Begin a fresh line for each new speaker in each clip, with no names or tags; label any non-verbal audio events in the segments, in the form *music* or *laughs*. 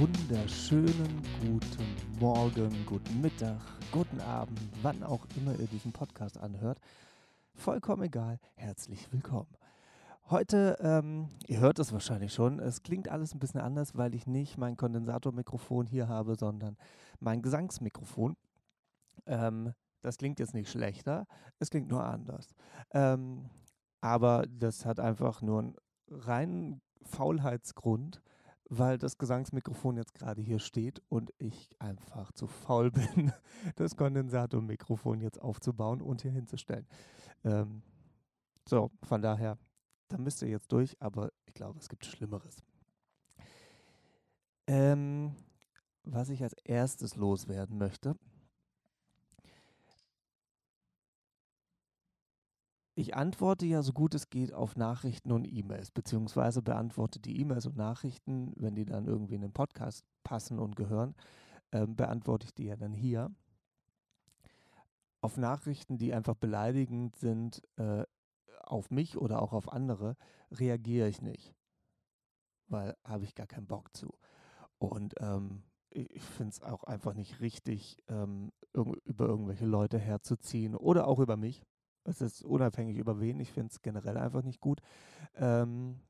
wunderschönen guten Morgen, guten Mittag, guten Abend, wann auch immer ihr diesen Podcast anhört. Vollkommen egal, herzlich willkommen. Heute, ähm, ihr hört es wahrscheinlich schon, es klingt alles ein bisschen anders, weil ich nicht mein Kondensatormikrofon hier habe, sondern mein Gesangsmikrofon. Ähm, das klingt jetzt nicht schlechter, es klingt nur anders. Ähm, aber das hat einfach nur einen reinen Faulheitsgrund weil das Gesangsmikrofon jetzt gerade hier steht und ich einfach zu faul *laughs* bin, das Kondensatormikrofon jetzt aufzubauen und hier hinzustellen. Ähm, so, von daher, da müsst ihr jetzt durch, aber ich glaube, es gibt Schlimmeres. Ähm, was ich als erstes loswerden möchte, Ich antworte ja so gut es geht auf Nachrichten und E-Mails, beziehungsweise beantworte die E-Mails und Nachrichten, wenn die dann irgendwie in den Podcast passen und gehören, äh, beantworte ich die ja dann hier. Auf Nachrichten, die einfach beleidigend sind, äh, auf mich oder auch auf andere, reagiere ich nicht, weil habe ich gar keinen Bock zu. Und ähm, ich finde es auch einfach nicht richtig, ähm, über irgendwelche Leute herzuziehen oder auch über mich. Es ist unabhängig über wen. Ich finde es generell einfach nicht gut. Ähm,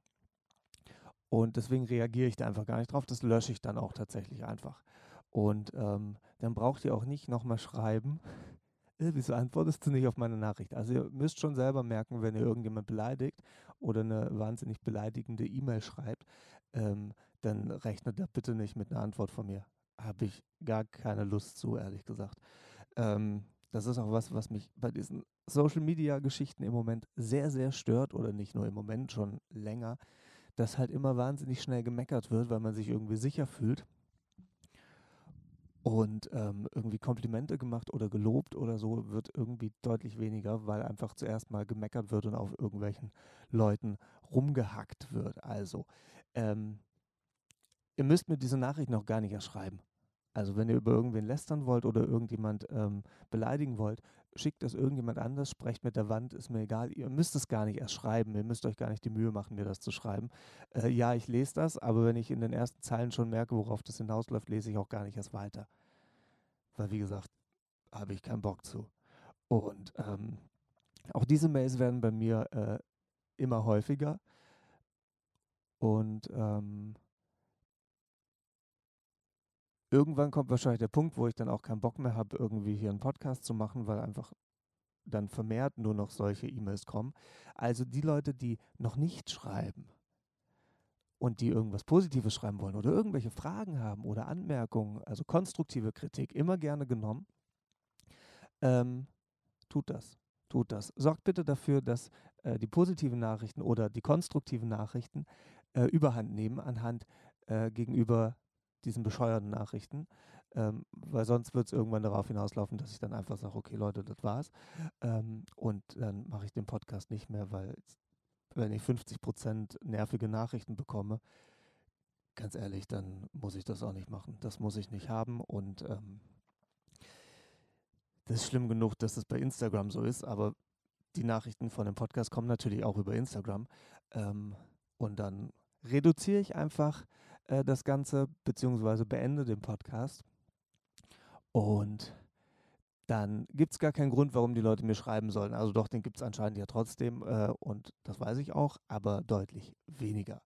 und deswegen reagiere ich da einfach gar nicht drauf. Das lösche ich dann auch tatsächlich einfach. Und ähm, dann braucht ihr auch nicht nochmal schreiben. Äh, wieso antwortest du nicht auf meine Nachricht? Also ihr müsst schon selber merken, wenn ihr irgendjemand beleidigt oder eine wahnsinnig beleidigende E-Mail schreibt, ähm, dann rechnet da bitte nicht mit einer Antwort von mir. Habe ich gar keine Lust zu, ehrlich gesagt. Ähm, das ist auch was, was mich bei diesen Social-Media-Geschichten im Moment sehr, sehr stört oder nicht nur im Moment, schon länger, dass halt immer wahnsinnig schnell gemeckert wird, weil man sich irgendwie sicher fühlt und ähm, irgendwie Komplimente gemacht oder gelobt oder so wird irgendwie deutlich weniger, weil einfach zuerst mal gemeckert wird und auf irgendwelchen Leuten rumgehackt wird. Also, ähm, ihr müsst mir diese Nachricht noch gar nicht erschreiben. Also wenn ihr über irgendwen lästern wollt oder irgendjemand ähm, beleidigen wollt, schickt das irgendjemand anders, sprecht mit der Wand, ist mir egal. Ihr müsst es gar nicht erst schreiben, ihr müsst euch gar nicht die Mühe machen, mir das zu schreiben. Äh, ja, ich lese das, aber wenn ich in den ersten Zeilen schon merke, worauf das hinausläuft, lese ich auch gar nicht erst weiter. Weil, wie gesagt, habe ich keinen Bock zu. Und ähm, auch diese Mails werden bei mir äh, immer häufiger. Und ähm, irgendwann kommt wahrscheinlich der Punkt, wo ich dann auch keinen Bock mehr habe, irgendwie hier einen Podcast zu machen, weil einfach dann vermehrt nur noch solche E-Mails kommen. Also die Leute, die noch nicht schreiben und die irgendwas Positives schreiben wollen oder irgendwelche Fragen haben oder Anmerkungen, also konstruktive Kritik, immer gerne genommen, ähm, tut das. Tut das. Sorgt bitte dafür, dass äh, die positiven Nachrichten oder die konstruktiven Nachrichten äh, überhand nehmen anhand äh, gegenüber diesen bescheuerten Nachrichten, ähm, weil sonst wird es irgendwann darauf hinauslaufen, dass ich dann einfach sage, okay Leute, das war's. Ähm, und dann mache ich den Podcast nicht mehr, weil wenn ich 50 Prozent nervige Nachrichten bekomme, ganz ehrlich, dann muss ich das auch nicht machen. Das muss ich nicht haben und ähm, das ist schlimm genug, dass es bei Instagram so ist, aber die Nachrichten von dem Podcast kommen natürlich auch über Instagram. Ähm, und dann reduziere ich einfach äh, das Ganze, beziehungsweise beende den Podcast. Und dann gibt es gar keinen Grund, warum die Leute mir schreiben sollen. Also doch, den gibt es anscheinend ja trotzdem äh, und das weiß ich auch, aber deutlich weniger.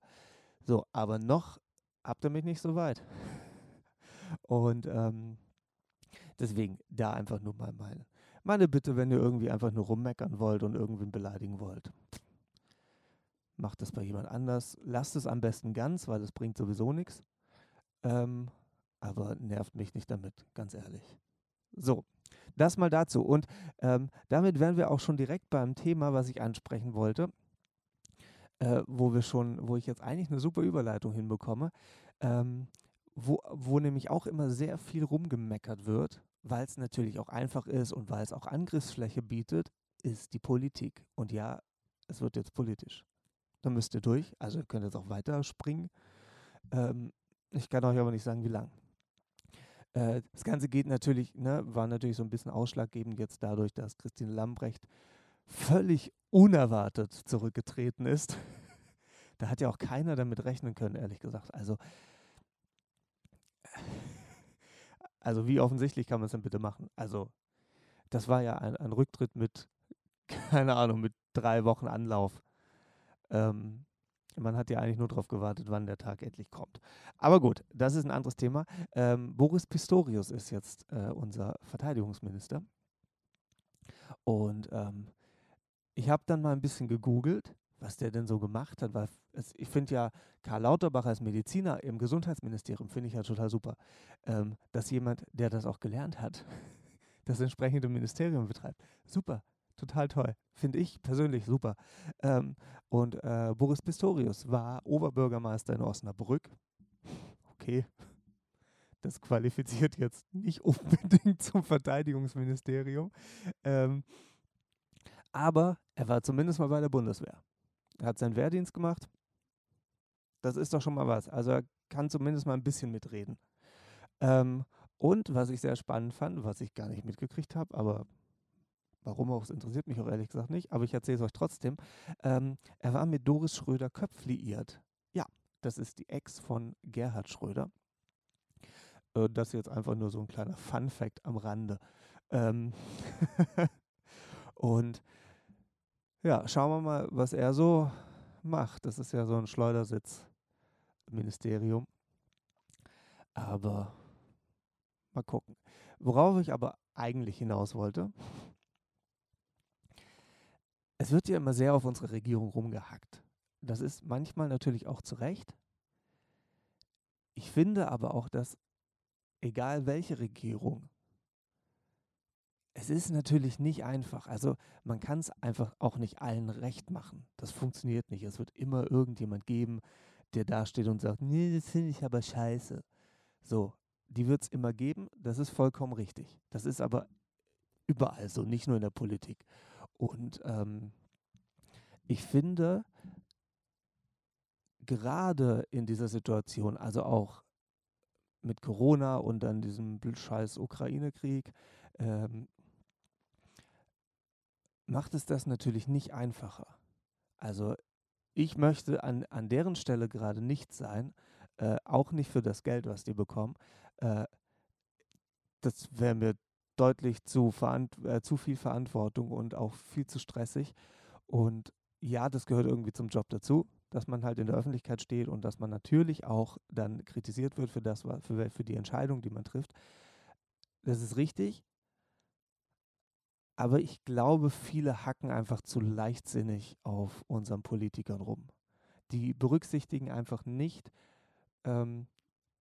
So, aber noch habt ihr mich nicht so weit. *laughs* Und ähm, deswegen da einfach nur mal meine, meine Bitte, wenn ihr irgendwie einfach nur rummeckern wollt und irgendwen beleidigen wollt macht das bei jemand anders. Lasst es am besten ganz, weil es bringt sowieso nichts. Ähm, aber nervt mich nicht damit, ganz ehrlich. So, das mal dazu. Und ähm, damit wären wir auch schon direkt beim Thema, was ich ansprechen wollte, äh, wo wir schon, wo ich jetzt eigentlich eine super Überleitung hinbekomme, ähm, wo, wo nämlich auch immer sehr viel rumgemeckert wird, weil es natürlich auch einfach ist und weil es auch Angriffsfläche bietet, ist die Politik. Und ja, es wird jetzt politisch dann müsst ihr durch. Also ihr könnt jetzt auch weiter springen. Ähm, ich kann euch aber nicht sagen, wie lang. Äh, das Ganze geht natürlich, ne, war natürlich so ein bisschen ausschlaggebend jetzt dadurch, dass Christine Lambrecht völlig unerwartet zurückgetreten ist. *laughs* da hat ja auch keiner damit rechnen können, ehrlich gesagt. Also Also wie offensichtlich kann man es denn bitte machen? Also das war ja ein, ein Rücktritt mit, *laughs* keine Ahnung, mit drei Wochen Anlauf. Ähm, man hat ja eigentlich nur darauf gewartet, wann der Tag endlich kommt. Aber gut, das ist ein anderes Thema. Ähm, Boris Pistorius ist jetzt äh, unser Verteidigungsminister. Und ähm, ich habe dann mal ein bisschen gegoogelt, was der denn so gemacht hat, weil es, ich finde ja Karl Lauterbach als Mediziner im Gesundheitsministerium finde ich ja total super, ähm, dass jemand, der das auch gelernt hat, *laughs* das entsprechende Ministerium betreibt. Super, total toll. Finde ich persönlich super. Ähm, und äh, Boris Pistorius war Oberbürgermeister in Osnabrück. Okay. Das qualifiziert jetzt nicht *laughs* unbedingt zum Verteidigungsministerium. Ähm, aber er war zumindest mal bei der Bundeswehr. Er hat seinen Wehrdienst gemacht. Das ist doch schon mal was. Also er kann zumindest mal ein bisschen mitreden. Ähm, und was ich sehr spannend fand, was ich gar nicht mitgekriegt habe, aber warum auch, es interessiert mich auch ehrlich gesagt nicht, aber ich erzähle es euch trotzdem. Ähm, er war mit Doris Schröder-Köpf liiert. Ja, das ist die Ex von Gerhard Schröder. Äh, das ist jetzt einfach nur so ein kleiner Fun-Fact am Rande. Ähm *laughs* und ja, schauen wir mal, was er so macht. Das ist ja so ein Schleudersitz-Ministerium. Aber mal gucken. Worauf ich aber eigentlich hinaus wollte, es wird ja immer sehr auf unsere Regierung rumgehackt. Das ist manchmal natürlich auch zu Recht. Ich finde aber auch, dass egal welche Regierung es ist natürlich nicht einfach. Also man kann es einfach auch nicht allen recht machen. Das funktioniert nicht. Es wird immer irgendjemand geben, der dasteht und sagt, nee, das finde ich aber scheiße. So, die wird es immer geben. Das ist vollkommen richtig. Das ist aber überall so, nicht nur in der Politik. Und ähm, ich finde, gerade in dieser Situation, also auch mit Corona und dann diesem scheiß Ukraine-Krieg, ähm, macht es das natürlich nicht einfacher. Also ich möchte an, an deren Stelle gerade nicht sein, äh, auch nicht für das Geld, was die bekommen. Äh, das wäre mir deutlich zu, äh, zu viel Verantwortung und auch viel zu stressig. Und ja, das gehört irgendwie zum Job dazu, dass man halt in der Öffentlichkeit steht und dass man natürlich auch dann kritisiert wird für das, für, für die Entscheidung, die man trifft. Das ist richtig, aber ich glaube, viele hacken einfach zu leichtsinnig auf unseren Politikern rum. Die berücksichtigen einfach nicht, ähm,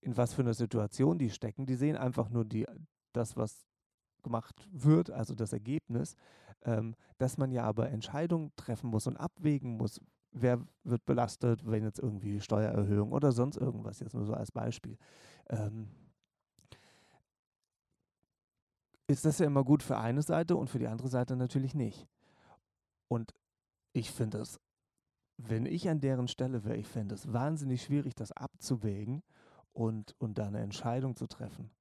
in was für einer Situation die stecken. Die sehen einfach nur die, das, was gemacht wird, also das Ergebnis, ähm, dass man ja aber Entscheidungen treffen muss und abwägen muss, wer wird belastet, wenn jetzt irgendwie Steuererhöhung oder sonst irgendwas, jetzt nur so als Beispiel. Ähm, ist das ja immer gut für eine Seite und für die andere Seite natürlich nicht. Und ich finde es, wenn ich an deren Stelle wäre, ich fände es wahnsinnig schwierig, das abzuwägen und, und da eine Entscheidung zu treffen.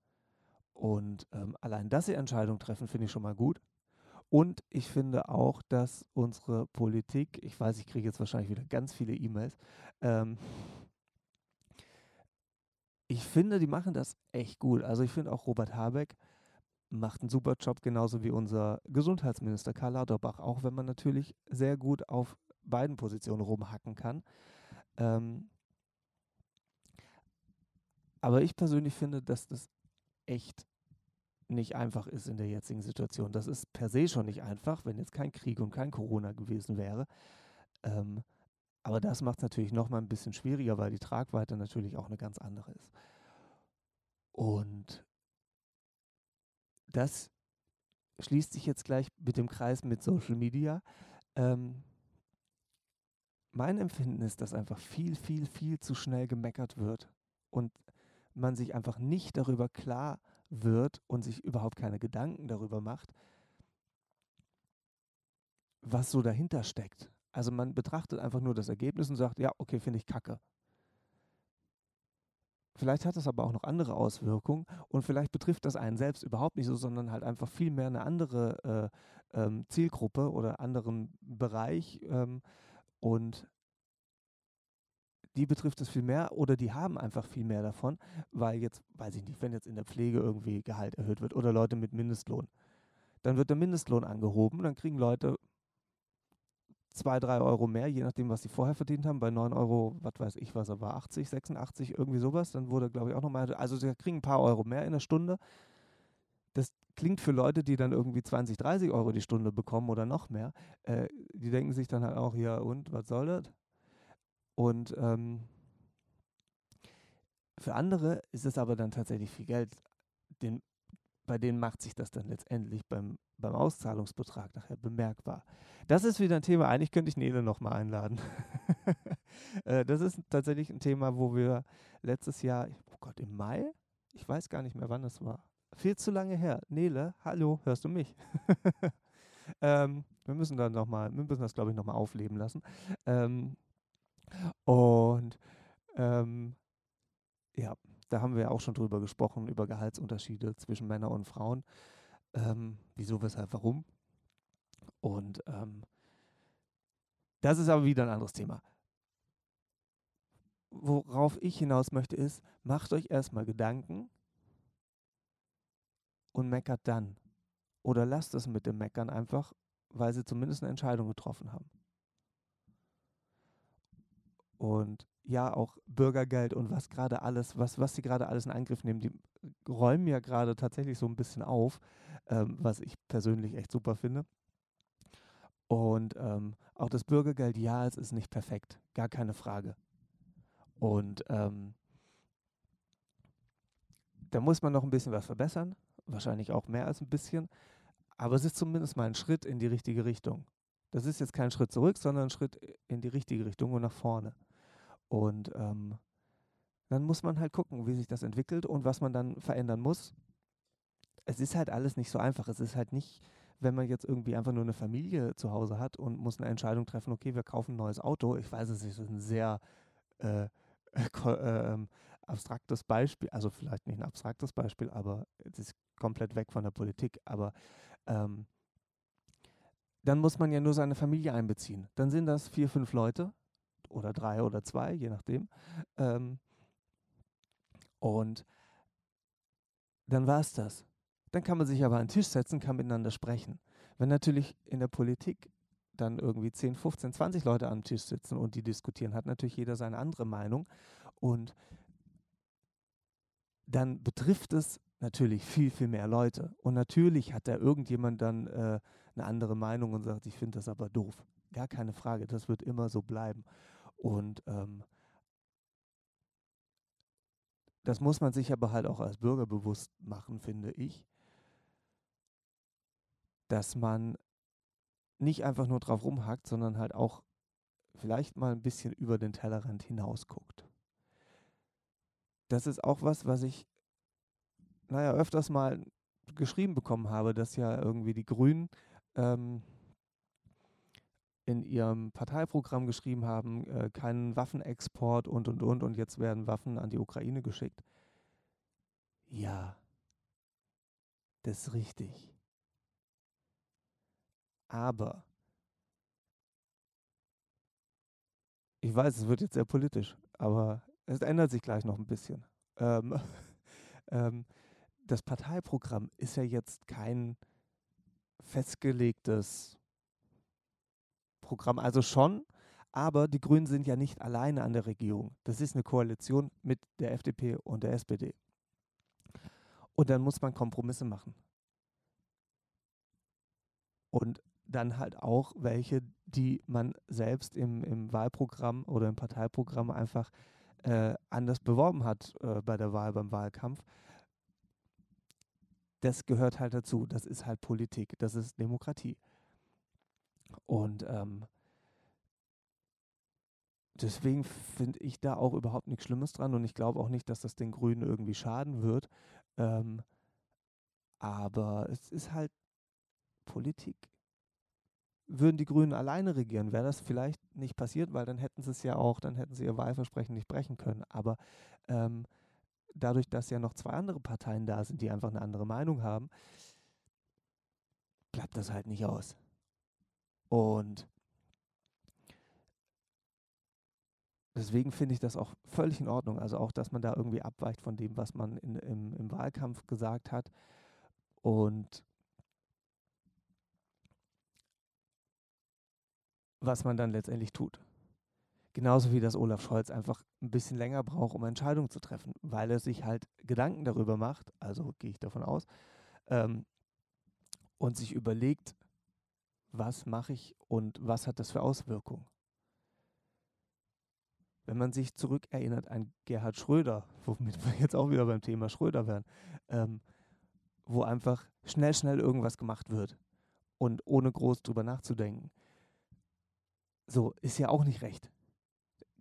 Und ähm, allein, dass sie Entscheidungen treffen, finde ich schon mal gut. Und ich finde auch, dass unsere Politik, ich weiß, ich kriege jetzt wahrscheinlich wieder ganz viele E-Mails, ähm, ich finde, die machen das echt gut. Also ich finde auch Robert Habeck macht einen super Job, genauso wie unser Gesundheitsminister Karl Lauterbach, auch wenn man natürlich sehr gut auf beiden Positionen rumhacken kann. Ähm, aber ich persönlich finde, dass das echt nicht einfach ist in der jetzigen Situation. Das ist per se schon nicht einfach, wenn jetzt kein Krieg und kein Corona gewesen wäre. Ähm, aber das macht es natürlich noch mal ein bisschen schwieriger, weil die Tragweite natürlich auch eine ganz andere ist. Und das schließt sich jetzt gleich mit dem Kreis mit Social Media. Ähm, mein Empfinden ist, dass einfach viel, viel, viel zu schnell gemeckert wird und man sich einfach nicht darüber klar wird und sich überhaupt keine Gedanken darüber macht, was so dahinter steckt. Also man betrachtet einfach nur das Ergebnis und sagt, ja, okay, finde ich kacke. Vielleicht hat das aber auch noch andere Auswirkungen und vielleicht betrifft das einen selbst überhaupt nicht so, sondern halt einfach viel mehr eine andere äh, ähm, Zielgruppe oder anderen Bereich. Ähm, und die betrifft es viel mehr oder die haben einfach viel mehr davon, weil jetzt, weiß ich nicht, wenn jetzt in der Pflege irgendwie Gehalt erhöht wird oder Leute mit Mindestlohn, dann wird der Mindestlohn angehoben, dann kriegen Leute zwei, drei Euro mehr, je nachdem, was sie vorher verdient haben. Bei 9 Euro, was weiß ich, was er war, 80, 86, irgendwie sowas. Dann wurde, glaube ich, auch nochmal, also sie kriegen ein paar Euro mehr in der Stunde. Das klingt für Leute, die dann irgendwie 20, 30 Euro die Stunde bekommen oder noch mehr, äh, die denken sich dann halt auch, ja und, was soll das? Und ähm, für andere ist es aber dann tatsächlich viel Geld. Den, bei denen macht sich das dann letztendlich beim, beim Auszahlungsbetrag nachher bemerkbar. Das ist wieder ein Thema, eigentlich könnte ich Nele nochmal einladen. *laughs* äh, das ist tatsächlich ein Thema, wo wir letztes Jahr, oh Gott, im Mai? Ich weiß gar nicht mehr, wann es war. Viel zu lange her. Nele, hallo, hörst du mich? *laughs* ähm, wir müssen dann nochmal, wir müssen das, glaube ich, nochmal aufleben lassen. Ähm, und ähm, ja, da haben wir auch schon drüber gesprochen, über Gehaltsunterschiede zwischen Männern und Frauen. Ähm, wieso, weshalb, warum. Und ähm, das ist aber wieder ein anderes Thema. Worauf ich hinaus möchte, ist, macht euch erstmal Gedanken und meckert dann. Oder lasst es mit dem Meckern einfach, weil sie zumindest eine Entscheidung getroffen haben und ja auch Bürgergeld und was gerade alles, was, was sie gerade alles in Angriff nehmen, die räumen ja gerade tatsächlich so ein bisschen auf, ähm, was ich persönlich echt super finde. Und ähm, auch das Bürgergeld, ja, es ist nicht perfekt, gar keine Frage. Und ähm, da muss man noch ein bisschen was verbessern, wahrscheinlich auch mehr als ein bisschen, aber es ist zumindest mal ein Schritt in die richtige Richtung. Das ist jetzt kein Schritt zurück, sondern ein Schritt in die richtige Richtung und nach vorne. Und ähm, dann muss man halt gucken, wie sich das entwickelt und was man dann verändern muss. Es ist halt alles nicht so einfach. Es ist halt nicht, wenn man jetzt irgendwie einfach nur eine Familie zu Hause hat und muss eine Entscheidung treffen, okay, wir kaufen ein neues Auto. Ich weiß, es ist ein sehr äh, äh, äh, abstraktes Beispiel, also vielleicht nicht ein abstraktes Beispiel, aber es ist komplett weg von der Politik. Aber ähm, dann muss man ja nur seine Familie einbeziehen. Dann sind das vier, fünf Leute oder drei oder zwei, je nachdem. Ähm, und dann war es das. Dann kann man sich aber an den Tisch setzen, kann miteinander sprechen. Wenn natürlich in der Politik dann irgendwie 10, 15, 20 Leute am Tisch sitzen und die diskutieren, hat natürlich jeder seine andere Meinung. Und dann betrifft es natürlich viel, viel mehr Leute. Und natürlich hat da irgendjemand dann äh, eine andere Meinung und sagt, ich finde das aber doof. Gar keine Frage, das wird immer so bleiben. Und ähm, das muss man sich aber halt auch als Bürger bewusst machen, finde ich, dass man nicht einfach nur drauf rumhackt, sondern halt auch vielleicht mal ein bisschen über den Tellerrand hinaus guckt. Das ist auch was, was ich, naja, öfters mal geschrieben bekommen habe, dass ja irgendwie die Grünen ähm, in ihrem Parteiprogramm geschrieben haben, äh, keinen Waffenexport und, und, und, und jetzt werden Waffen an die Ukraine geschickt. Ja, das ist richtig. Aber ich weiß, es wird jetzt sehr politisch, aber es ändert sich gleich noch ein bisschen. Ähm, *laughs* ähm, das Parteiprogramm ist ja jetzt kein festgelegtes Programm. Also schon, aber die Grünen sind ja nicht alleine an der Regierung. Das ist eine Koalition mit der FDP und der SPD. Und dann muss man Kompromisse machen. Und dann halt auch welche, die man selbst im, im Wahlprogramm oder im Parteiprogramm einfach äh, anders beworben hat äh, bei der Wahl, beim Wahlkampf. Das gehört halt dazu. Das ist halt Politik. Das ist Demokratie. Und ähm, deswegen finde ich da auch überhaupt nichts Schlimmes dran und ich glaube auch nicht, dass das den Grünen irgendwie schaden wird. Ähm, aber es ist halt Politik. Würden die Grünen alleine regieren, wäre das vielleicht nicht passiert, weil dann hätten sie es ja auch, dann hätten sie ihr Wahlversprechen nicht brechen können. Aber ähm, dadurch, dass ja noch zwei andere Parteien da sind, die einfach eine andere Meinung haben, bleibt das halt nicht aus. Und deswegen finde ich das auch völlig in Ordnung. Also auch, dass man da irgendwie abweicht von dem, was man in, im, im Wahlkampf gesagt hat. Und was man dann letztendlich tut. Genauso wie das Olaf Scholz einfach ein bisschen länger braucht, um Entscheidungen zu treffen, weil er sich halt Gedanken darüber macht, also gehe ich davon aus, ähm, und sich überlegt, was mache ich und was hat das für Auswirkungen. Wenn man sich zurückerinnert an Gerhard Schröder, *laughs* womit wir jetzt auch wieder beim Thema Schröder wären, ähm, wo einfach schnell, schnell irgendwas gemacht wird und ohne groß drüber nachzudenken. So, ist ja auch nicht recht.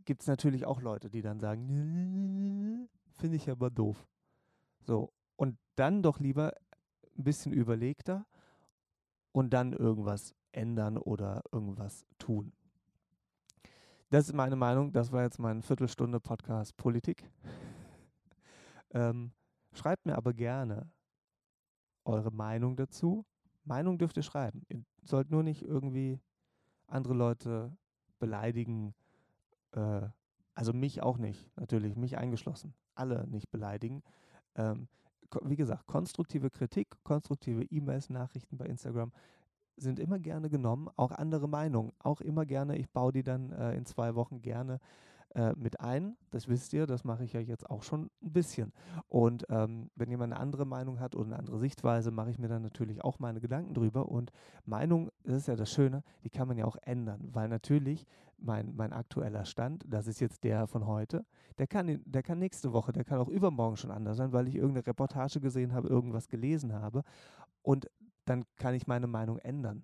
Gibt es natürlich auch Leute, die dann sagen, finde ich aber doof. So, und dann doch lieber ein bisschen überlegter und dann irgendwas ändern oder irgendwas tun. Das ist meine Meinung. Das war jetzt mein Viertelstunde Podcast Politik. *laughs* ähm, schreibt mir aber gerne eure Meinung dazu. Meinung dürft ihr schreiben. Ihr sollt nur nicht irgendwie andere Leute beleidigen. Äh, also mich auch nicht, natürlich, mich eingeschlossen. Alle nicht beleidigen. Ähm, wie gesagt, konstruktive Kritik, konstruktive E-Mails, Nachrichten bei Instagram sind immer gerne genommen, auch andere Meinungen, auch immer gerne. Ich baue die dann äh, in zwei Wochen gerne äh, mit ein. Das wisst ihr, das mache ich ja jetzt auch schon ein bisschen. Und ähm, wenn jemand eine andere Meinung hat oder eine andere Sichtweise, mache ich mir dann natürlich auch meine Gedanken drüber. Und Meinung, das ist ja das Schöne, die kann man ja auch ändern, weil natürlich mein, mein aktueller Stand, das ist jetzt der von heute, der kann, der kann nächste Woche, der kann auch übermorgen schon anders sein, weil ich irgendeine Reportage gesehen habe, irgendwas gelesen habe. Und dann kann ich meine Meinung ändern.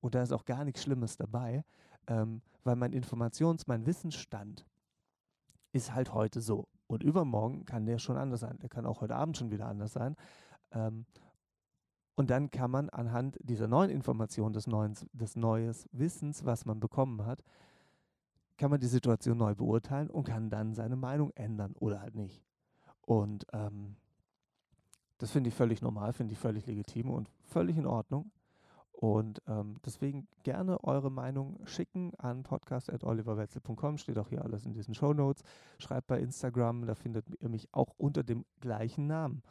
Und da ist auch gar nichts Schlimmes dabei, ähm, weil mein Informations-, mein Wissensstand ist halt heute so. Und übermorgen kann der schon anders sein. Der kann auch heute Abend schon wieder anders sein. Ähm, und dann kann man anhand dieser neuen Information, des neuen, des neues Wissens, was man bekommen hat, kann man die Situation neu beurteilen und kann dann seine Meinung ändern oder halt nicht. Und ähm, das finde ich völlig normal, finde ich völlig legitim und völlig in Ordnung. Und ähm, deswegen gerne eure Meinung schicken an podcast.oliverwetzel.com. Steht auch hier alles in diesen Show Notes. Schreibt bei Instagram, da findet ihr mich auch unter dem gleichen Namen.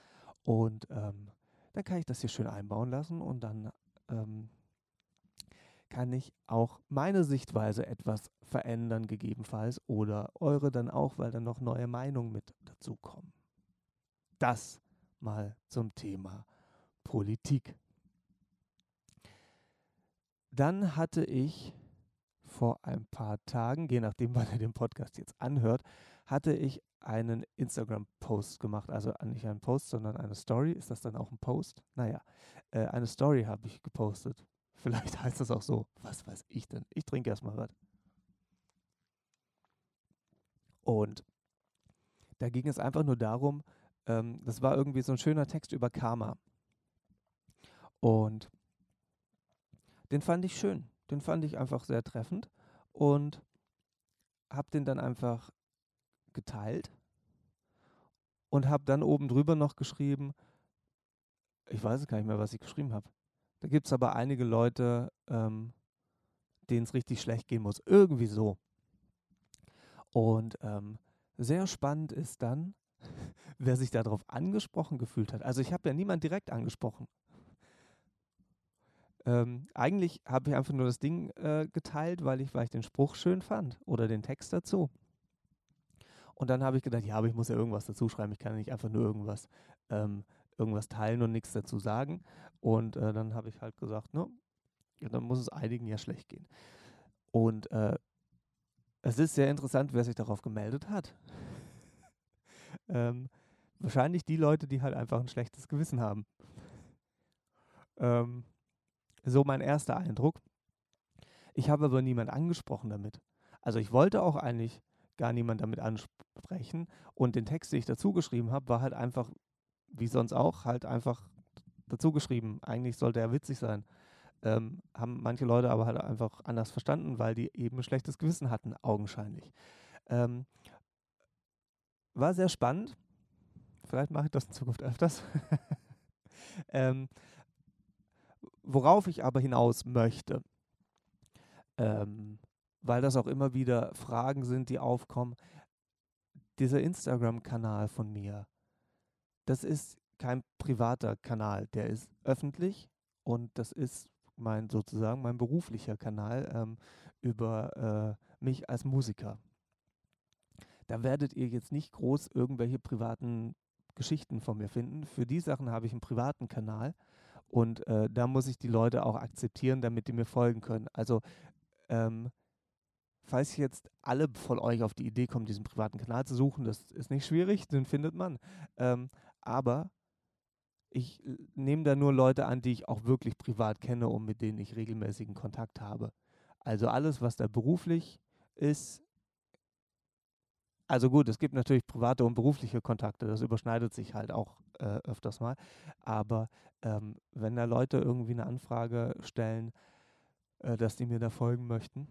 Und ähm, dann kann ich das hier schön einbauen lassen und dann ähm, kann ich auch meine Sichtweise etwas verändern, gegebenenfalls, oder eure dann auch, weil dann noch neue Meinungen mit dazukommen. Das mal zum Thema Politik. Dann hatte ich vor ein paar Tagen, je nachdem, *laughs* wann ihr den Podcast jetzt anhört, hatte ich einen Instagram-Post gemacht. Also nicht einen Post, sondern eine Story. Ist das dann auch ein Post? Naja, äh, eine Story habe ich gepostet. *laughs* Vielleicht heißt das auch so. Was weiß ich denn? Ich trinke erstmal was. Und da ging es einfach nur darum, ähm, das war irgendwie so ein schöner Text über Karma. Und den fand ich schön. Den fand ich einfach sehr treffend und habe den dann einfach geteilt und habe dann oben drüber noch geschrieben, ich weiß gar nicht mehr, was ich geschrieben habe. Da gibt es aber einige Leute, ähm, denen es richtig schlecht gehen muss. Irgendwie so. Und ähm, sehr spannend ist dann, *laughs* wer sich darauf angesprochen gefühlt hat. Also ich habe ja niemand direkt angesprochen. Ähm, eigentlich habe ich einfach nur das Ding äh, geteilt, weil ich, weil ich den Spruch schön fand oder den Text dazu. Und dann habe ich gedacht, ja, aber ich muss ja irgendwas dazu schreiben. Ich kann ja nicht einfach nur irgendwas, ähm, irgendwas teilen und nichts dazu sagen. Und äh, dann habe ich halt gesagt, ne, ja, dann muss es einigen ja schlecht gehen. Und äh, es ist sehr interessant, wer sich darauf gemeldet hat. Ähm, wahrscheinlich die Leute, die halt einfach ein schlechtes Gewissen haben. Ähm, so mein erster Eindruck. Ich habe aber niemand angesprochen damit. Also ich wollte auch eigentlich gar niemand damit ansprechen. Und den Text, den ich dazu geschrieben habe, war halt einfach, wie sonst auch, halt einfach dazu geschrieben. Eigentlich sollte er witzig sein. Ähm, haben manche Leute aber halt einfach anders verstanden, weil die eben ein schlechtes Gewissen hatten, augenscheinlich. Ähm, war sehr spannend. Vielleicht mache ich das in Zukunft öfters. *laughs* ähm, Worauf ich aber hinaus möchte, ähm, weil das auch immer wieder Fragen sind, die aufkommen. Dieser Instagram-Kanal von mir, das ist kein privater Kanal, der ist öffentlich und das ist mein sozusagen mein beruflicher Kanal ähm, über äh, mich als Musiker. Da werdet ihr jetzt nicht groß irgendwelche privaten Geschichten von mir finden. Für die Sachen habe ich einen privaten Kanal und äh, da muss ich die Leute auch akzeptieren, damit die mir folgen können. Also ähm, falls jetzt alle von euch auf die Idee kommen, diesen privaten Kanal zu suchen, das ist nicht schwierig, den findet man. Ähm, aber ich äh, nehme da nur Leute an, die ich auch wirklich privat kenne und mit denen ich regelmäßigen Kontakt habe. Also alles, was da beruflich ist, also gut, es gibt natürlich private und berufliche Kontakte, das überschneidet sich halt auch äh, öfters mal. Aber ähm, wenn da Leute irgendwie eine Anfrage stellen, äh, dass die mir da folgen möchten,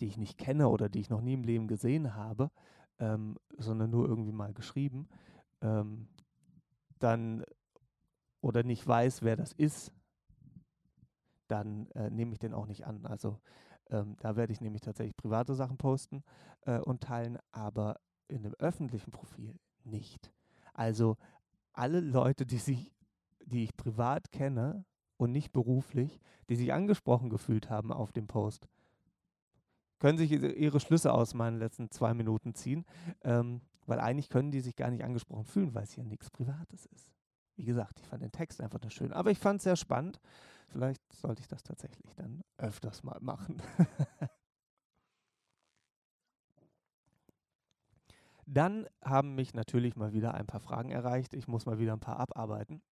die ich nicht kenne oder die ich noch nie im Leben gesehen habe, ähm, sondern nur irgendwie mal geschrieben, ähm, dann oder nicht weiß, wer das ist, dann äh, nehme ich den auch nicht an. Also ähm, da werde ich nämlich tatsächlich private Sachen posten äh, und teilen, aber in einem öffentlichen Profil nicht. Also alle Leute, die sich, die ich privat kenne und nicht beruflich, die sich angesprochen gefühlt haben auf dem Post, können sich ihre Schlüsse aus meinen letzten zwei Minuten ziehen, ähm, weil eigentlich können die sich gar nicht angesprochen fühlen, weil es ja nichts Privates ist. Wie gesagt, ich fand den Text einfach nur schön, aber ich fand es sehr spannend. Vielleicht sollte ich das tatsächlich dann öfters mal machen. *laughs* Dann haben mich natürlich mal wieder ein paar Fragen erreicht. Ich muss mal wieder ein paar abarbeiten.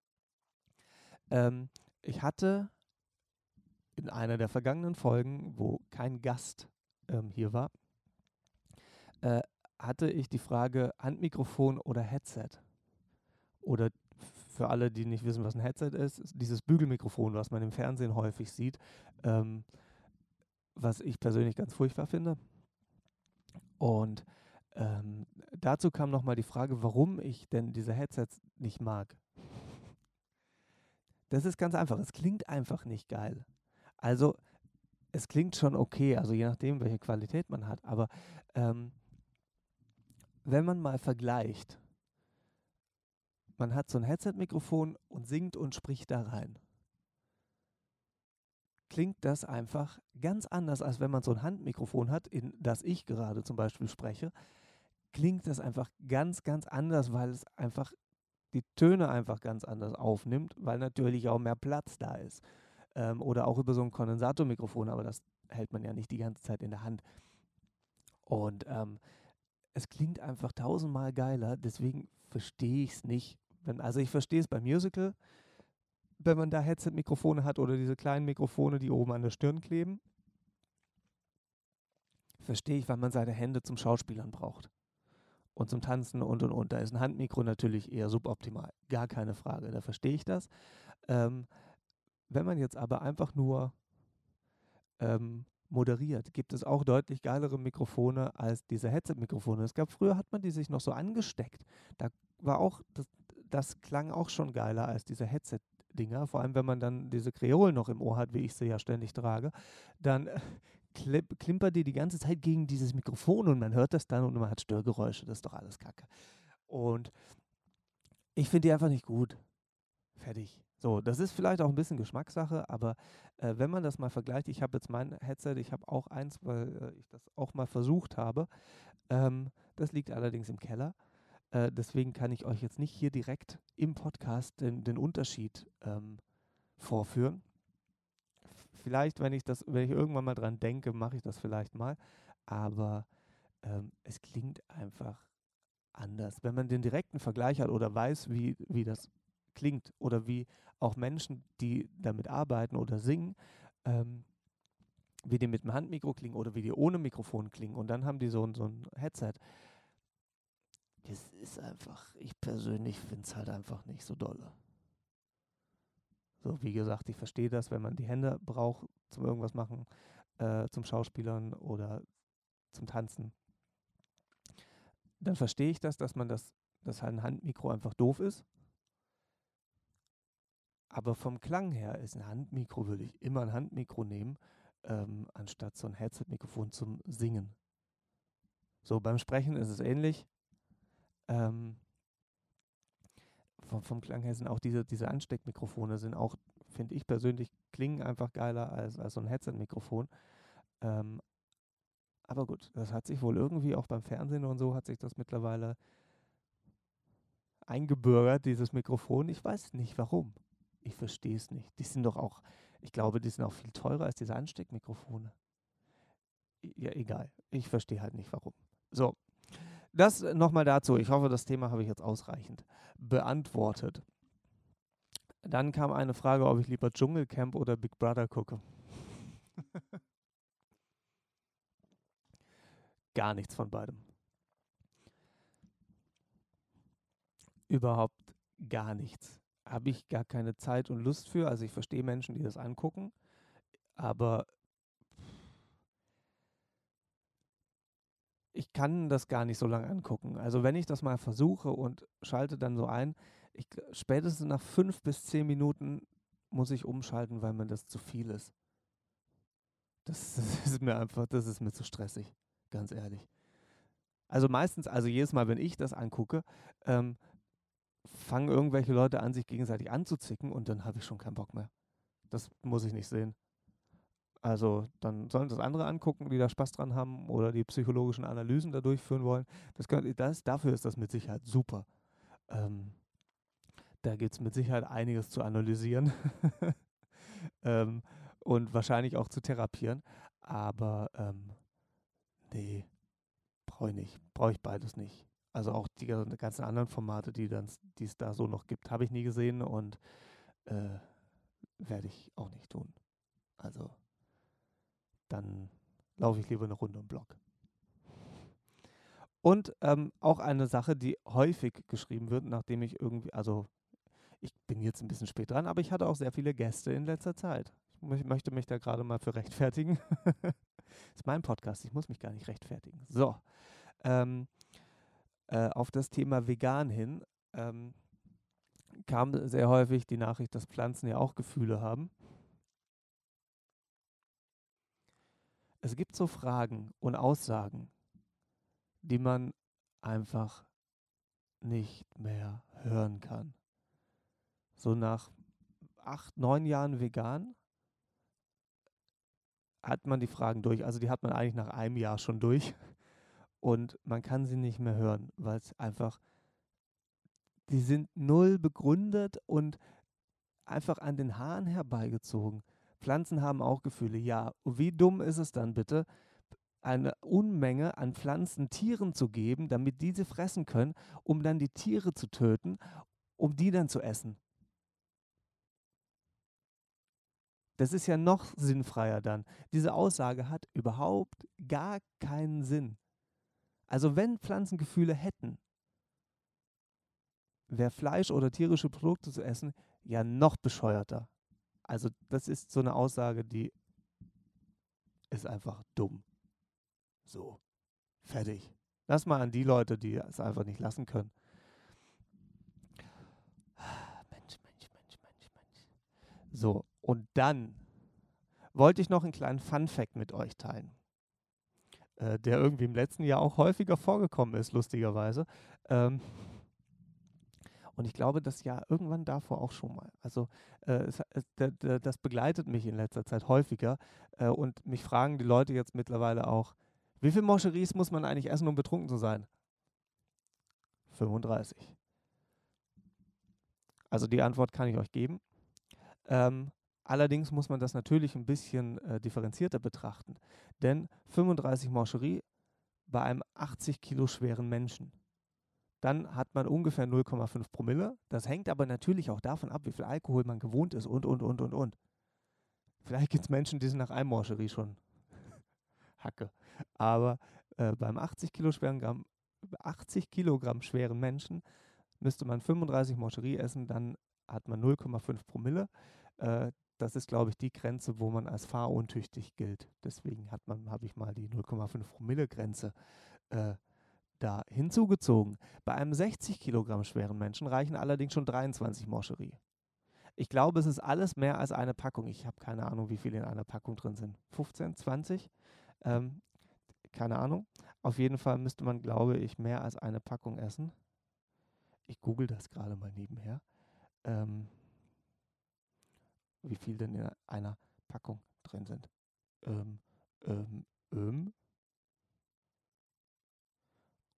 Ähm, ich hatte in einer der vergangenen Folgen, wo kein Gast ähm, hier war, äh, hatte ich die Frage Handmikrofon oder Headset. Oder für alle, die nicht wissen, was ein Headset ist, ist dieses Bügelmikrofon, was man im Fernsehen häufig sieht, ähm, was ich persönlich ganz furchtbar finde. Und ähm, dazu kam nochmal die Frage, warum ich denn diese Headsets nicht mag. Das ist ganz einfach. Es klingt einfach nicht geil. Also, es klingt schon okay, also je nachdem, welche Qualität man hat. Aber ähm, wenn man mal vergleicht, man hat so ein Headset-Mikrofon und singt und spricht da rein. Klingt das einfach ganz anders, als wenn man so ein Handmikrofon hat, in das ich gerade zum Beispiel spreche. Klingt das einfach ganz, ganz anders, weil es einfach die Töne einfach ganz anders aufnimmt, weil natürlich auch mehr Platz da ist. Ähm, oder auch über so ein Kondensatormikrofon, aber das hält man ja nicht die ganze Zeit in der Hand. Und ähm, es klingt einfach tausendmal geiler, deswegen verstehe ich es nicht, wenn, also ich verstehe es beim Musical, wenn man da Headset-Mikrofone hat oder diese kleinen Mikrofone, die oben an der Stirn kleben. Verstehe ich, weil man seine Hände zum Schauspielern braucht. Und zum Tanzen und und und. Da ist ein Handmikro natürlich eher suboptimal. Gar keine Frage. Da verstehe ich das. Ähm, wenn man jetzt aber einfach nur ähm, moderiert, gibt es auch deutlich geilere Mikrofone als diese Headset-Mikrofone. Es gab früher, hat man die sich noch so angesteckt. Da war auch, das, das klang auch schon geiler als diese Headset-Dinger. Vor allem, wenn man dann diese Kreolen noch im Ohr hat, wie ich sie ja ständig trage, dann äh, klimpert die die ganze Zeit gegen dieses Mikrofon und man hört das dann und man hat Störgeräusche. Das ist doch alles Kacke. Und ich finde die einfach nicht gut. Fertig. So, das ist vielleicht auch ein bisschen Geschmackssache, aber äh, wenn man das mal vergleicht, ich habe jetzt mein Headset, ich habe auch eins, weil äh, ich das auch mal versucht habe. Ähm, das liegt allerdings im Keller. Äh, deswegen kann ich euch jetzt nicht hier direkt im Podcast den, den Unterschied ähm, vorführen. Vielleicht, wenn ich das, wenn ich irgendwann mal dran denke, mache ich das vielleicht mal. Aber ähm, es klingt einfach anders. Wenn man den direkten Vergleich hat oder weiß, wie, wie das klingt oder wie auch Menschen, die damit arbeiten oder singen, ähm, wie die mit dem Handmikro klingen oder wie die ohne Mikrofon klingen und dann haben die so, so ein Headset das ist einfach, ich persönlich finde es halt einfach nicht so dolle. So, wie gesagt, ich verstehe das, wenn man die Hände braucht zum irgendwas machen, äh, zum Schauspielern oder zum Tanzen. Dann verstehe ich das, dass man das, dass halt ein Handmikro einfach doof ist. Aber vom Klang her ist ein Handmikro, würde ich immer ein Handmikro nehmen, ähm, anstatt so ein Headset-Mikrofon zum Singen. So, beim Sprechen ist es ähnlich. Ähm, vom, vom Klang her sind auch diese, diese Ansteckmikrofone sind auch, finde ich persönlich, klingen einfach geiler als, als so ein Headset-Mikrofon. Ähm, aber gut, das hat sich wohl irgendwie auch beim Fernsehen und so hat sich das mittlerweile eingebürgert, dieses Mikrofon. Ich weiß nicht warum. Ich verstehe es nicht. Die sind doch auch, ich glaube, die sind auch viel teurer als diese Ansteckmikrofone. Ja, egal. Ich verstehe halt nicht warum. So, das nochmal dazu. Ich hoffe, das Thema habe ich jetzt ausreichend beantwortet. Dann kam eine Frage, ob ich lieber Dschungelcamp oder Big Brother gucke. *laughs* Gar nichts von beidem. Überhaupt gar nichts. Habe ich gar keine Zeit und Lust für. Also ich verstehe Menschen, die das angucken, aber ich kann das gar nicht so lange angucken. Also wenn ich das mal versuche und schalte dann so ein, ich, spätestens nach fünf bis zehn Minuten muss ich umschalten, weil mir das zu viel ist. Das, *laughs* das ist mir einfach, das ist mir zu stressig, ganz ehrlich. Also meistens, also jedes Mal, wenn ich das angucke, ähm, fangen irgendwelche Leute an, sich gegenseitig anzuzicken und dann habe ich schon keinen Bock mehr. Das muss ich nicht sehen. Also dann sollen das andere angucken, die da Spaß dran haben oder die psychologischen Analysen da durchführen wollen. Das, könnt, das dafür ist das mit Sicherheit super. Ähm, da gibt es mit Sicherheit einiges zu analysieren *laughs* ähm, und wahrscheinlich auch zu therapieren. Aber ähm, nee, brauche ich nicht. Brauche ich beides nicht. Also auch die ganzen anderen Formate, die es da so noch gibt, habe ich nie gesehen und äh, werde ich auch nicht tun. Also dann laufe ich lieber eine Runde im Block. Und ähm, auch eine Sache, die häufig geschrieben wird, nachdem ich irgendwie, also ich bin jetzt ein bisschen spät dran, aber ich hatte auch sehr viele Gäste in letzter Zeit. Ich möchte mich da gerade mal für rechtfertigen. *laughs* ist mein Podcast, ich muss mich gar nicht rechtfertigen. So, ähm, äh, auf das Thema vegan hin ähm, kam sehr häufig die Nachricht, dass Pflanzen ja auch Gefühle haben. Es gibt so Fragen und Aussagen, die man einfach nicht mehr hören kann. So nach acht, neun Jahren vegan hat man die Fragen durch. Also die hat man eigentlich nach einem Jahr schon durch. Und man kann sie nicht mehr hören, weil es einfach, die sind null begründet und einfach an den Haaren herbeigezogen. Pflanzen haben auch Gefühle, ja. Wie dumm ist es dann bitte, eine Unmenge an Pflanzen Tieren zu geben, damit diese fressen können, um dann die Tiere zu töten, um die dann zu essen? Das ist ja noch sinnfreier dann. Diese Aussage hat überhaupt gar keinen Sinn. Also wenn Pflanzen Gefühle hätten, wäre Fleisch oder tierische Produkte zu essen ja noch bescheuerter. Also das ist so eine Aussage, die ist einfach dumm. So, fertig. Lass mal an die Leute, die es einfach nicht lassen können. Mensch, Mensch, Mensch, Mensch, Mensch. So, und dann wollte ich noch einen kleinen Fun-Fact mit euch teilen, äh, der irgendwie im letzten Jahr auch häufiger vorgekommen ist, lustigerweise. Ähm, und ich glaube, das Jahr irgendwann davor auch schon mal. Also äh, es, es, das begleitet mich in letzter Zeit häufiger. Äh, und mich fragen die Leute jetzt mittlerweile auch, wie viele Moscheries muss man eigentlich essen, um betrunken zu sein? 35. Also die Antwort kann ich euch geben. Ähm, allerdings muss man das natürlich ein bisschen äh, differenzierter betrachten. Denn 35 Moscherie bei einem 80 Kilo schweren Menschen dann hat man ungefähr 0,5 Promille. Das hängt aber natürlich auch davon ab, wie viel Alkohol man gewohnt ist und, und, und, und, und. Vielleicht gibt es Menschen, die sind nach einem Morcherie schon *laughs* Hacke. Aber äh, beim 80 Kilo schweren Gramm, 80 Kilogramm schweren Menschen müsste man 35 Morcherie essen, dann hat man 0,5 Promille. Äh, das ist, glaube ich, die Grenze, wo man als fahruntüchtig gilt. Deswegen hat man, habe ich mal die 0,5 Promille Grenze äh, da hinzugezogen. Bei einem 60 Kilogramm schweren Menschen reichen allerdings schon 23 Moscherie. Ich glaube, es ist alles mehr als eine Packung. Ich habe keine Ahnung, wie viele in einer Packung drin sind. 15, 20? Ähm, keine Ahnung. Auf jeden Fall müsste man, glaube ich, mehr als eine Packung essen. Ich google das gerade mal nebenher. Ähm, wie viel denn in einer Packung drin sind. Ähm, ähm, ähm.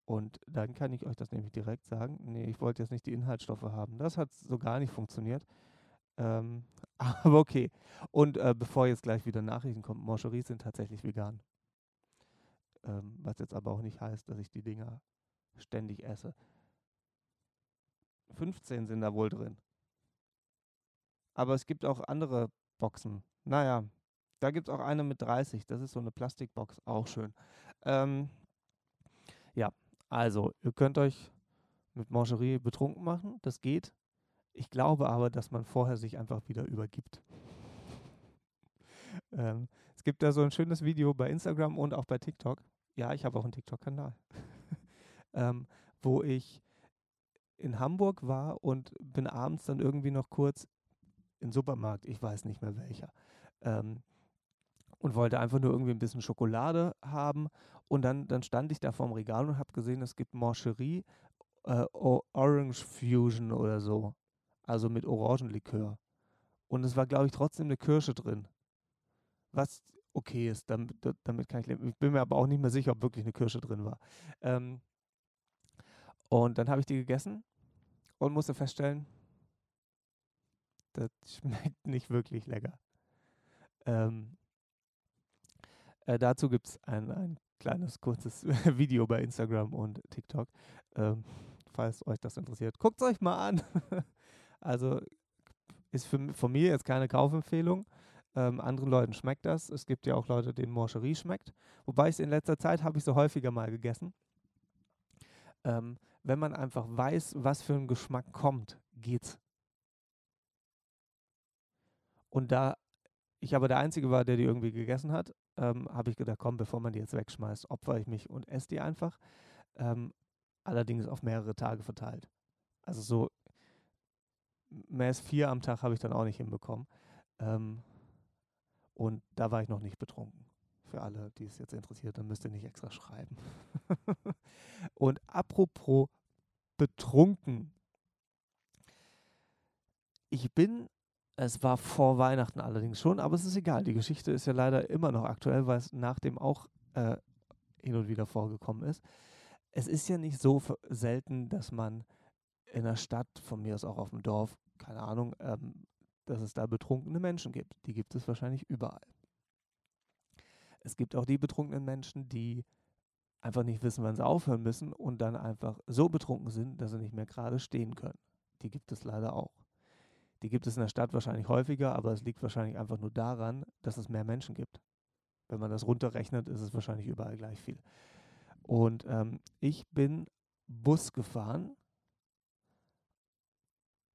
Und dann kann ich euch das nämlich direkt sagen. Nee, ich wollte jetzt nicht die Inhaltsstoffe haben. Das hat so gar nicht funktioniert. Ähm, *laughs* aber okay. Und äh, bevor jetzt gleich wieder Nachrichten kommen, Moncheries sind tatsächlich vegan. Ähm, was jetzt aber auch nicht heißt, dass ich die Dinger ständig esse. 15 sind da wohl drin. Aber es gibt auch andere Boxen. Naja, da gibt es auch eine mit 30. Das ist so eine Plastikbox, auch schön. Ähm, ja, also, ihr könnt euch mit Mangerie betrunken machen, das geht. Ich glaube aber, dass man vorher sich einfach wieder übergibt. *laughs* ähm, es gibt da so ein schönes Video bei Instagram und auch bei TikTok. Ja, ich habe auch einen TikTok-Kanal, *laughs* ähm, wo ich in Hamburg war und bin abends dann irgendwie noch kurz in den Supermarkt, ich weiß nicht mehr welcher, ähm, und wollte einfach nur irgendwie ein bisschen Schokolade haben. Und dann, dann stand ich da vorm Regal und habe gesehen, es gibt Mancherie äh, Orange Fusion oder so. Also mit Orangenlikör. Und es war, glaube ich, trotzdem eine Kirsche drin. Was okay ist, damit, damit kann ich leben. Ich bin mir aber auch nicht mehr sicher, ob wirklich eine Kirsche drin war. Ähm, und dann habe ich die gegessen und musste feststellen, das schmeckt *laughs* nicht wirklich lecker. Ähm, äh, dazu gibt es ein, ein kleines, kurzes *laughs* Video bei Instagram und TikTok. Ähm, falls euch das interessiert, guckt es euch mal an. *laughs* also ist für, von mir jetzt keine Kaufempfehlung. Ähm, anderen Leuten schmeckt das. Es gibt ja auch Leute, denen Mancherie schmeckt. Wobei ich es in letzter Zeit habe ich so häufiger mal gegessen. Ähm, wenn man einfach weiß, was für ein Geschmack kommt, geht's. Und da ich aber der Einzige war, der die irgendwie gegessen hat, ähm, habe ich gedacht, komm, bevor man die jetzt wegschmeißt, opfer ich mich und esse die einfach. Ähm, allerdings auf mehrere Tage verteilt. Also so mehr als vier am Tag habe ich dann auch nicht hinbekommen. Ähm, und da war ich noch nicht betrunken. Für alle, die es jetzt interessiert, dann müsst ihr nicht extra schreiben. *laughs* und apropos betrunken. Ich bin es war vor Weihnachten allerdings schon, aber es ist egal. Die Geschichte ist ja leider immer noch aktuell, weil es nachdem auch äh, hin und wieder vorgekommen ist. Es ist ja nicht so selten, dass man in der Stadt, von mir aus auch auf dem Dorf, keine Ahnung, ähm, dass es da betrunkene Menschen gibt. Die gibt es wahrscheinlich überall. Es gibt auch die betrunkenen Menschen, die einfach nicht wissen, wann sie aufhören müssen und dann einfach so betrunken sind, dass sie nicht mehr gerade stehen können. Die gibt es leider auch. Die gibt es in der Stadt wahrscheinlich häufiger, aber es liegt wahrscheinlich einfach nur daran, dass es mehr Menschen gibt. Wenn man das runterrechnet, ist es wahrscheinlich überall gleich viel. Und ähm, ich bin Bus gefahren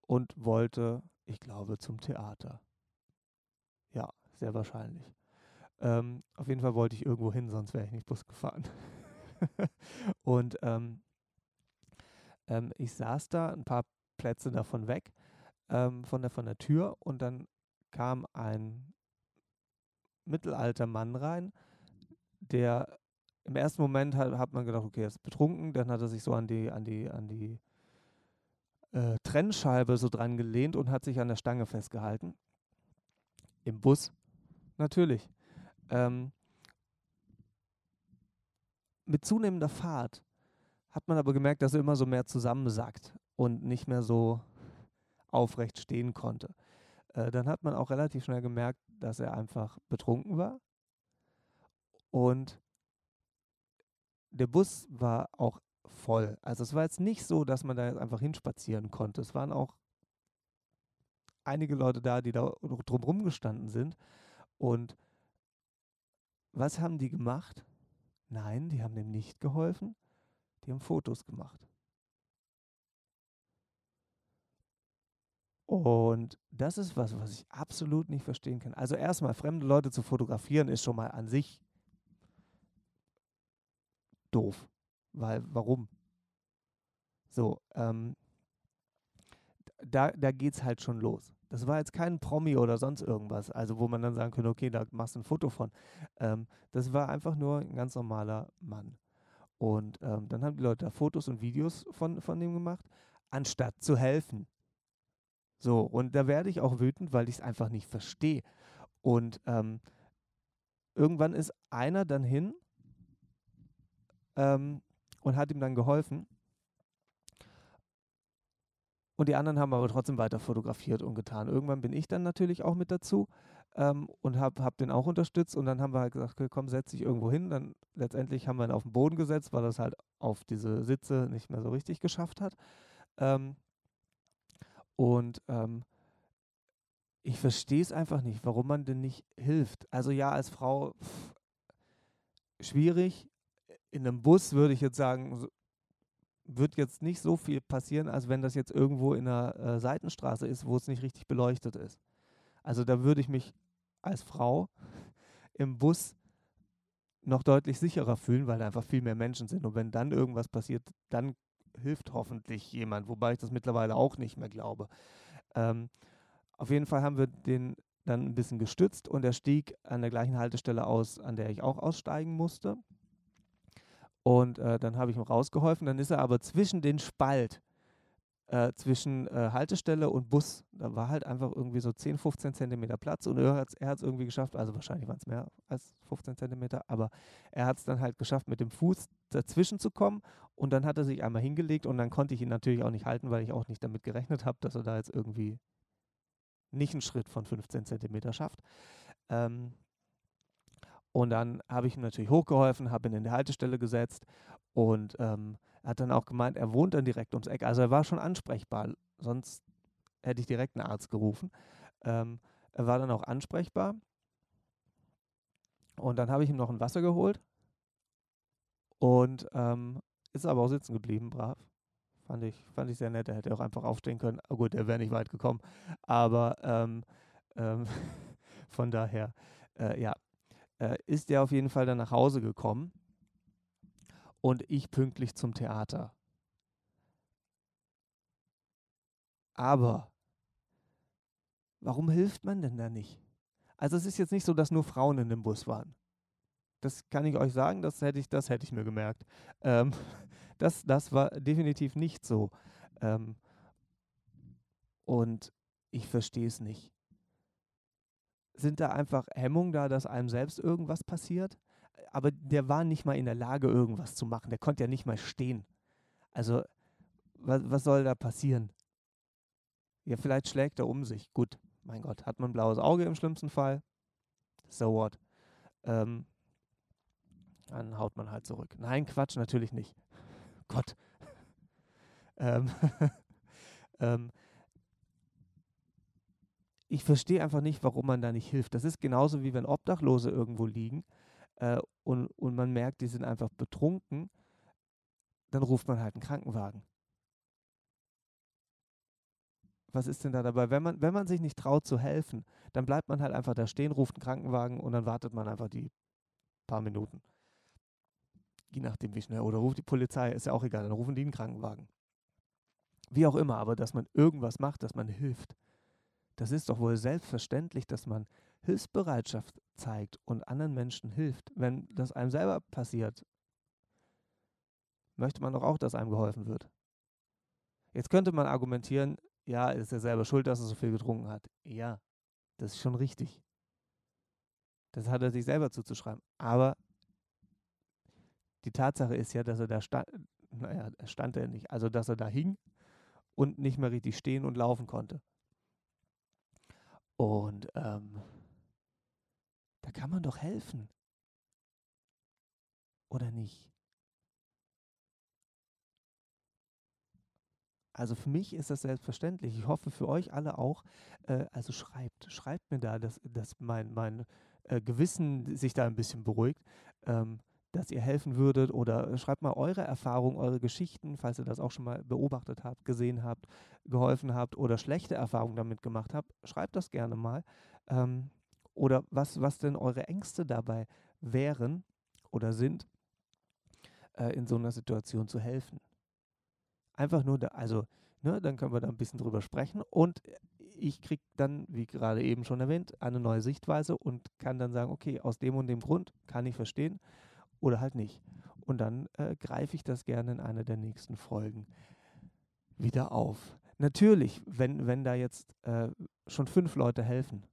und wollte, ich glaube, zum Theater. Ja, sehr wahrscheinlich. Ähm, auf jeden Fall wollte ich irgendwo hin, sonst wäre ich nicht Bus gefahren. *laughs* und ähm, ähm, ich saß da ein paar Plätze davon weg ähm, von, der, von der Tür und dann kam ein mittelalter Mann rein, der im ersten Moment hat, hat man gedacht, okay, er ist betrunken, dann hat er sich so an die, an die, an die äh, Trennscheibe so dran gelehnt und hat sich an der Stange festgehalten. Im Bus, natürlich. Ähm, mit zunehmender Fahrt hat man aber gemerkt, dass er immer so mehr zusammensackt und nicht mehr so aufrecht stehen konnte. Äh, dann hat man auch relativ schnell gemerkt, dass er einfach betrunken war. Und der Bus war auch voll. Also es war jetzt nicht so, dass man da jetzt einfach hinspazieren konnte. Es waren auch einige Leute da, die da drumherum gestanden sind. Und was haben die gemacht? Nein, die haben dem nicht geholfen. Die haben Fotos gemacht. Und das ist was, was ich absolut nicht verstehen kann. Also erstmal, fremde Leute zu fotografieren ist schon mal an sich doof. Weil, warum? So, ähm, da, da geht es halt schon los. Das war jetzt kein Promi oder sonst irgendwas, also wo man dann sagen könnte, okay, da machst du ein Foto von. Ähm, das war einfach nur ein ganz normaler Mann. Und ähm, dann haben die Leute da Fotos und Videos von, von dem gemacht, anstatt zu helfen. So, und da werde ich auch wütend, weil ich es einfach nicht verstehe. Und ähm, irgendwann ist einer dann hin ähm, und hat ihm dann geholfen. Und die anderen haben aber trotzdem weiter fotografiert und getan. Irgendwann bin ich dann natürlich auch mit dazu ähm, und habe hab den auch unterstützt. Und dann haben wir halt gesagt, komm, setz dich irgendwo hin. Dann letztendlich haben wir ihn auf den Boden gesetzt, weil das halt auf diese Sitze nicht mehr so richtig geschafft hat. Ähm, und ähm, ich verstehe es einfach nicht, warum man denn nicht hilft. Also ja, als Frau pff, schwierig. In einem Bus würde ich jetzt sagen, wird jetzt nicht so viel passieren, als wenn das jetzt irgendwo in einer äh, Seitenstraße ist, wo es nicht richtig beleuchtet ist. Also da würde ich mich als Frau *laughs* im Bus noch deutlich sicherer fühlen, weil da einfach viel mehr Menschen sind. Und wenn dann irgendwas passiert, dann hilft hoffentlich jemand, wobei ich das mittlerweile auch nicht mehr glaube. Ähm, auf jeden Fall haben wir den dann ein bisschen gestützt und er stieg an der gleichen Haltestelle aus, an der ich auch aussteigen musste. Und äh, dann habe ich ihm rausgeholfen. Dann ist er aber zwischen den Spalt, äh, zwischen äh, Haltestelle und Bus, da war halt einfach irgendwie so 10, 15 Zentimeter Platz und er hat es irgendwie geschafft, also wahrscheinlich waren es mehr als 15 Zentimeter, aber er hat es dann halt geschafft, mit dem Fuß dazwischen zu kommen und dann hat er sich einmal hingelegt und dann konnte ich ihn natürlich auch nicht halten, weil ich auch nicht damit gerechnet habe, dass er da jetzt irgendwie nicht einen Schritt von 15 Zentimeter schafft. Ähm, und dann habe ich ihm natürlich hochgeholfen, habe ihn in die Haltestelle gesetzt und ähm, hat dann auch gemeint, er wohnt dann direkt ums Eck. Also er war schon ansprechbar, sonst hätte ich direkt einen Arzt gerufen. Ähm, er war dann auch ansprechbar. Und dann habe ich ihm noch ein Wasser geholt und ähm, ist aber auch sitzen geblieben, brav. Fand ich, fand ich sehr nett. Er hätte auch einfach aufstehen können. Oh gut, er wäre nicht weit gekommen. Aber ähm, ähm, *laughs* von daher, äh, ja, äh, ist er auf jeden Fall dann nach Hause gekommen und ich pünktlich zum Theater. Aber warum hilft man denn da nicht? Also es ist jetzt nicht so, dass nur Frauen in dem Bus waren. Das kann ich euch sagen, das hätte ich, das hätte ich mir gemerkt. Ähm, *laughs* das, das war definitiv nicht so. Ähm, und ich verstehe es nicht sind da einfach Hemmungen da, dass einem selbst irgendwas passiert. Aber der war nicht mal in der Lage, irgendwas zu machen. Der konnte ja nicht mal stehen. Also, was, was soll da passieren? Ja, vielleicht schlägt er um sich. Gut, mein Gott, hat man ein blaues Auge im schlimmsten Fall? So what? Ähm, dann haut man halt zurück. Nein, Quatsch, natürlich nicht. *laughs* Gott. *laughs* ähm, *laughs* ähm, ich verstehe einfach nicht, warum man da nicht hilft. Das ist genauso wie wenn Obdachlose irgendwo liegen äh, und, und man merkt, die sind einfach betrunken, dann ruft man halt einen Krankenwagen. Was ist denn da dabei? Wenn man, wenn man sich nicht traut zu helfen, dann bleibt man halt einfach da stehen, ruft einen Krankenwagen und dann wartet man einfach die paar Minuten. Je nachdem, wie schnell. Oder ruft die Polizei, ist ja auch egal, dann rufen die einen Krankenwagen. Wie auch immer, aber dass man irgendwas macht, dass man hilft. Das ist doch wohl selbstverständlich, dass man Hilfsbereitschaft zeigt und anderen Menschen hilft. Wenn das einem selber passiert, möchte man doch auch, dass einem geholfen wird. Jetzt könnte man argumentieren, ja, ist er selber schuld, dass er so viel getrunken hat. Ja, das ist schon richtig. Das hat er sich selber zuzuschreiben. Aber die Tatsache ist ja, dass er da stand, naja, stand er nicht, also dass er da hing und nicht mehr richtig stehen und laufen konnte. Und ähm, da kann man doch helfen. Oder nicht? Also für mich ist das selbstverständlich. Ich hoffe für euch alle auch. Äh, also schreibt, schreibt mir da, dass, dass mein, mein äh, Gewissen sich da ein bisschen beruhigt. Ähm, dass ihr helfen würdet oder schreibt mal eure Erfahrungen, eure Geschichten, falls ihr das auch schon mal beobachtet habt, gesehen habt, geholfen habt oder schlechte Erfahrungen damit gemacht habt, schreibt das gerne mal. Ähm, oder was, was denn eure Ängste dabei wären oder sind, äh, in so einer Situation zu helfen. Einfach nur, da, also, ne, dann können wir da ein bisschen drüber sprechen und ich kriege dann, wie gerade eben schon erwähnt, eine neue Sichtweise und kann dann sagen, okay, aus dem und dem Grund kann ich verstehen oder halt nicht. Und dann äh, greife ich das gerne in einer der nächsten Folgen wieder auf. Natürlich, wenn, wenn da jetzt äh, schon fünf Leute helfen,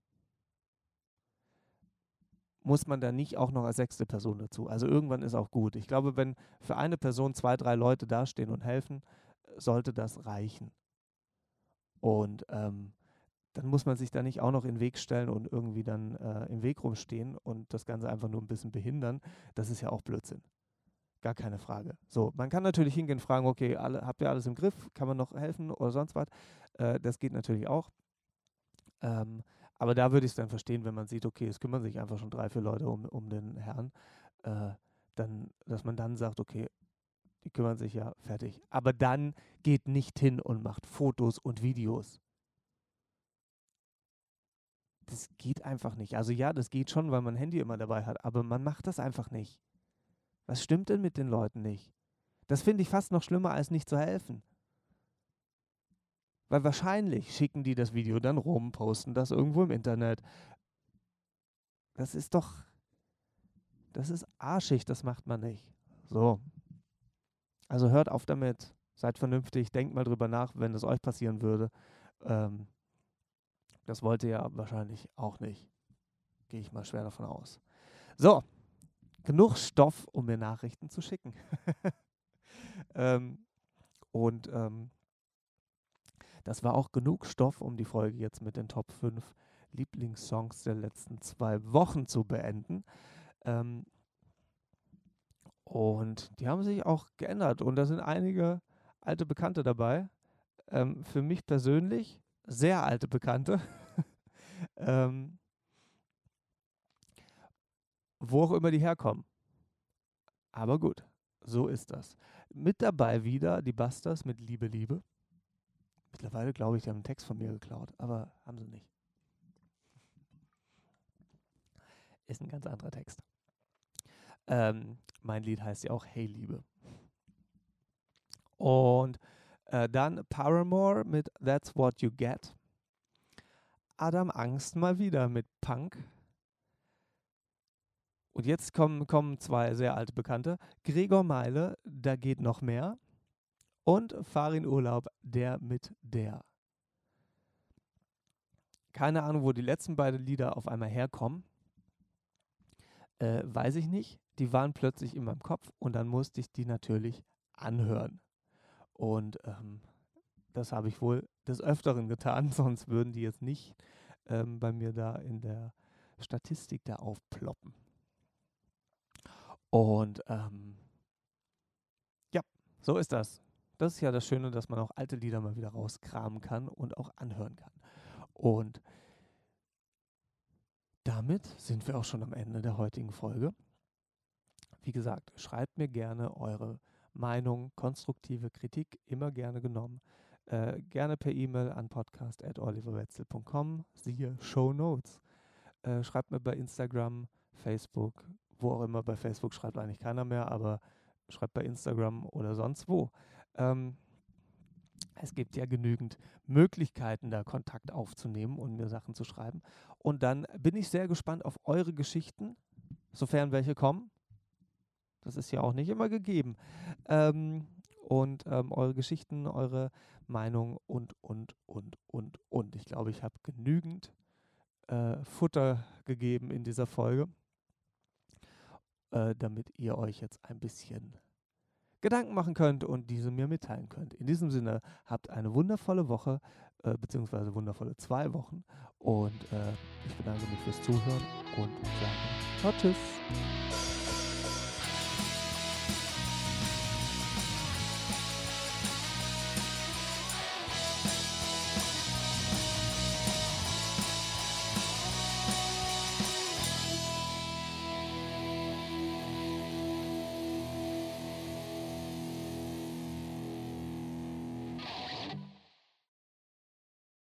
muss man da nicht auch noch als sechste Person dazu. Also irgendwann ist auch gut. Ich glaube, wenn für eine Person zwei, drei Leute dastehen und helfen, sollte das reichen. Und ähm, dann muss man sich da nicht auch noch in den Weg stellen und irgendwie dann äh, im Weg rumstehen und das Ganze einfach nur ein bisschen behindern. Das ist ja auch Blödsinn. Gar keine Frage. So, man kann natürlich hingehen und fragen, okay, alle, habt ihr alles im Griff? Kann man noch helfen oder sonst was? Äh, das geht natürlich auch. Ähm, aber da würde ich es dann verstehen, wenn man sieht, okay, es kümmern sich einfach schon drei, vier Leute um, um den Herrn, äh, dann, dass man dann sagt, okay, die kümmern sich ja fertig. Aber dann geht nicht hin und macht Fotos und Videos. Das geht einfach nicht. Also ja, das geht schon, weil man ein Handy immer dabei hat, aber man macht das einfach nicht. Was stimmt denn mit den Leuten nicht? Das finde ich fast noch schlimmer, als nicht zu helfen. Weil wahrscheinlich schicken die das Video dann rum, posten das irgendwo im Internet. Das ist doch, das ist arschig, das macht man nicht. So. Also hört auf damit, seid vernünftig, denkt mal drüber nach, wenn es euch passieren würde. Ähm, das wollt ihr ja wahrscheinlich auch nicht. Gehe ich mal schwer davon aus. So, genug Stoff, um mir Nachrichten zu schicken. *laughs* ähm, und ähm, das war auch genug Stoff, um die Folge jetzt mit den Top 5 Lieblingssongs der letzten zwei Wochen zu beenden. Ähm, und die haben sich auch geändert und da sind einige alte Bekannte dabei. Ähm, für mich persönlich sehr alte Bekannte. *laughs* ähm, wo auch immer die herkommen. Aber gut, so ist das. Mit dabei wieder die Busters mit Liebe, Liebe. Mittlerweile glaube ich, die haben einen Text von mir geklaut, aber haben sie nicht. Ist ein ganz anderer Text. Ähm, mein Lied heißt ja auch Hey Liebe. Und äh, dann Paramore mit That's What You Get. Adam Angst mal wieder mit Punk. Und jetzt kommen, kommen zwei sehr alte Bekannte. Gregor Meile, da geht noch mehr und Farin Urlaub, der mit der. Keine Ahnung, wo die letzten beiden Lieder auf einmal herkommen. Äh, weiß ich nicht. Die waren plötzlich in meinem Kopf und dann musste ich die natürlich anhören. Und ähm, das habe ich wohl des Öfteren getan, *laughs* sonst würden die jetzt nicht ähm, bei mir da in der Statistik da aufploppen. Und ähm, ja, so ist das. Das ist ja das Schöne, dass man auch alte Lieder mal wieder rauskramen kann und auch anhören kann. Und damit sind wir auch schon am Ende der heutigen Folge. Wie gesagt, schreibt mir gerne eure Meinung, konstruktive Kritik, immer gerne genommen. Äh, gerne per E-Mail an podcast.oliverwetzel.com, siehe Show Notes. Äh, schreibt mir bei Instagram, Facebook, wo auch immer. Bei Facebook schreibt eigentlich keiner mehr, aber schreibt bei Instagram oder sonst wo. Ähm, es gibt ja genügend Möglichkeiten, da Kontakt aufzunehmen und mir Sachen zu schreiben. Und dann bin ich sehr gespannt auf eure Geschichten, sofern welche kommen. Das ist ja auch nicht immer gegeben. Ähm, und ähm, eure Geschichten, eure Meinung und, und, und, und, und. Ich glaube, ich habe genügend äh, Futter gegeben in dieser Folge, äh, damit ihr euch jetzt ein bisschen Gedanken machen könnt und diese mir mitteilen könnt. In diesem Sinne, habt eine wundervolle Woche, äh, beziehungsweise wundervolle zwei Wochen und äh, ich bedanke mich fürs Zuhören und sage tschüss.